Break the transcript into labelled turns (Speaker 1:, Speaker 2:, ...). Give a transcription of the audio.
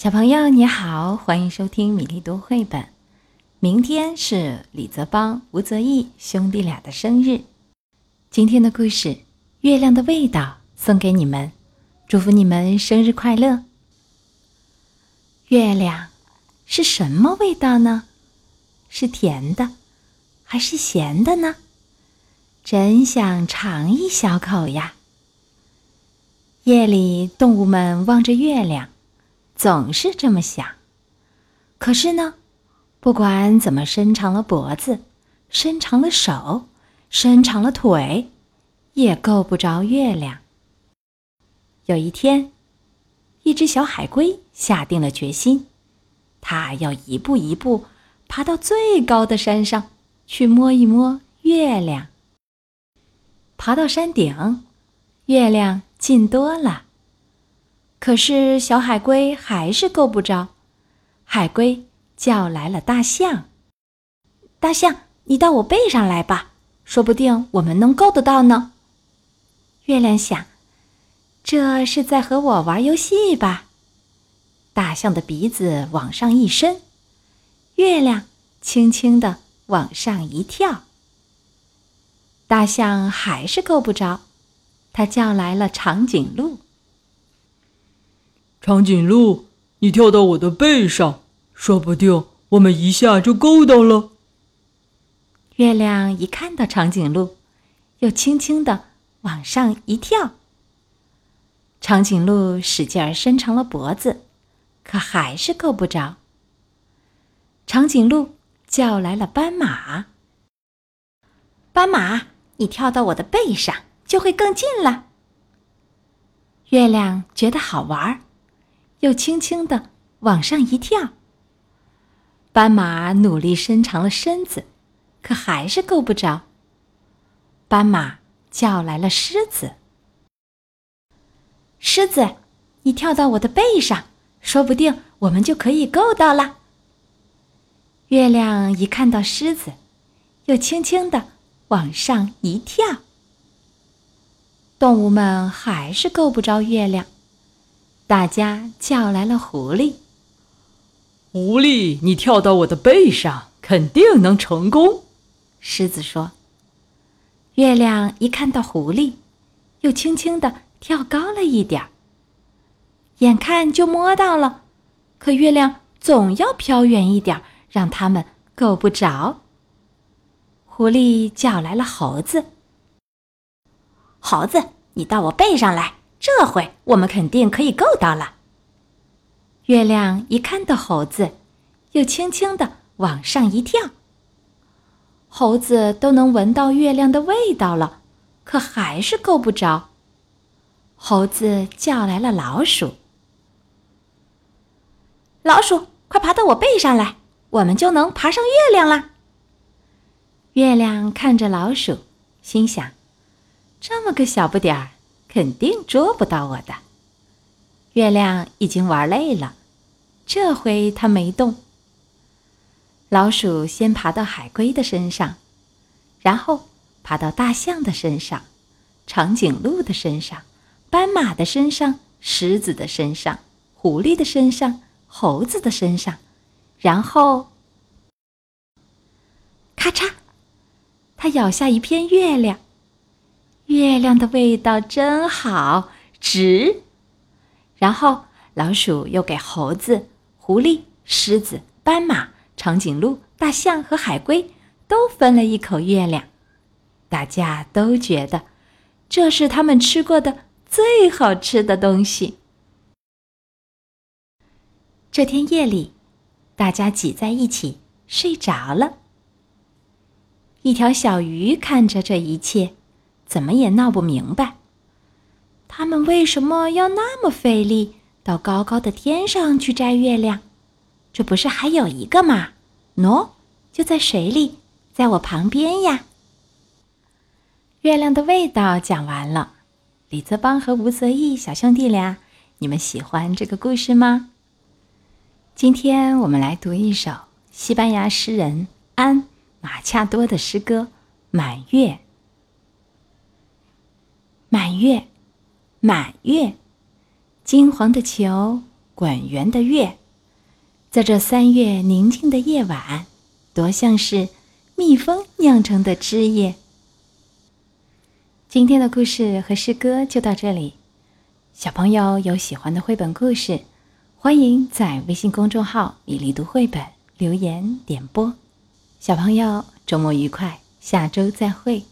Speaker 1: 小朋友你好，欢迎收听米粒读绘本。明天是李泽邦、吴泽义兄弟俩的生日，今天的故事《月亮的味道》送给你们，祝福你们生日快乐。月亮是什么味道呢？是甜的，还是咸的呢？真想尝一小口呀！夜里，动物们望着月亮。总是这么想，可是呢，不管怎么伸长了脖子，伸长了手，伸长了腿，也够不着月亮。有一天，一只小海龟下定了决心，它要一步一步爬到最高的山上去摸一摸月亮。爬到山顶，月亮近多了。可是小海龟还是够不着，海龟叫来了大象：“大象，你到我背上来吧，说不定我们能够得到呢。”月亮想：“这是在和我玩游戏吧？”大象的鼻子往上一伸，月亮轻轻地往上一跳。大象还是够不着，它叫来了长颈鹿。
Speaker 2: 长颈鹿，你跳到我的背上，说不定我们一下就够到了。
Speaker 1: 月亮一看到长颈鹿，又轻轻的往上一跳。长颈鹿使劲儿伸长了脖子，可还是够不着。长颈鹿叫来了斑马：“斑马，你跳到我的背上，就会更近了。”月亮觉得好玩儿。又轻轻地往上一跳。斑马努力伸长了身子，可还是够不着。斑马叫来了狮子：“狮子，你跳到我的背上，说不定我们就可以够到了。”月亮一看到狮子，又轻轻地往上一跳。动物们还是够不着月亮。大家叫来了狐狸。
Speaker 2: 狐狸，你跳到我的背上，肯定能成功。
Speaker 1: 狮子说。月亮一看到狐狸，又轻轻地跳高了一点儿。眼看就摸到了，可月亮总要飘远一点，让他们够不着。狐狸叫来了猴子。猴子，你到我背上来。这回我们肯定可以够到了。月亮一看到猴子，又轻轻地往上一跳。猴子都能闻到月亮的味道了，可还是够不着。猴子叫来了老鼠：“老鼠，快爬到我背上来，我们就能爬上月亮了。”月亮看着老鼠，心想：“这么个小不点儿。”肯定捉不到我的。月亮已经玩累了，这回它没动。老鼠先爬到海龟的身上，然后爬到大象的身上、长颈鹿的身上、斑马的身上、狮子的身上、狐狸的身上、猴子的身上，然后，咔嚓，它咬下一片月亮。月亮的味道真好，值。然后老鼠又给猴子、狐狸、狮子、斑马、长颈鹿、大象和海龟都分了一口月亮，大家都觉得这是他们吃过的最好吃的东西。这天夜里，大家挤在一起睡着了。一条小鱼看着这一切。怎么也闹不明白，他们为什么要那么费力到高高的天上去摘月亮？这不是还有一个吗？喏，就在水里，在我旁边呀。月亮的味道讲完了，李泽邦和吴泽义小兄弟俩，你们喜欢这个故事吗？今天我们来读一首西班牙诗人安马恰多的诗歌《满月》。满月，满月，金黄的球滚圆的月，在这三月宁静的夜晚，多像是蜜蜂酿成的汁液。今天的故事和诗歌就到这里。小朋友有喜欢的绘本故事，欢迎在微信公众号“米粒读绘本”留言点播。小朋友周末愉快，下周再会。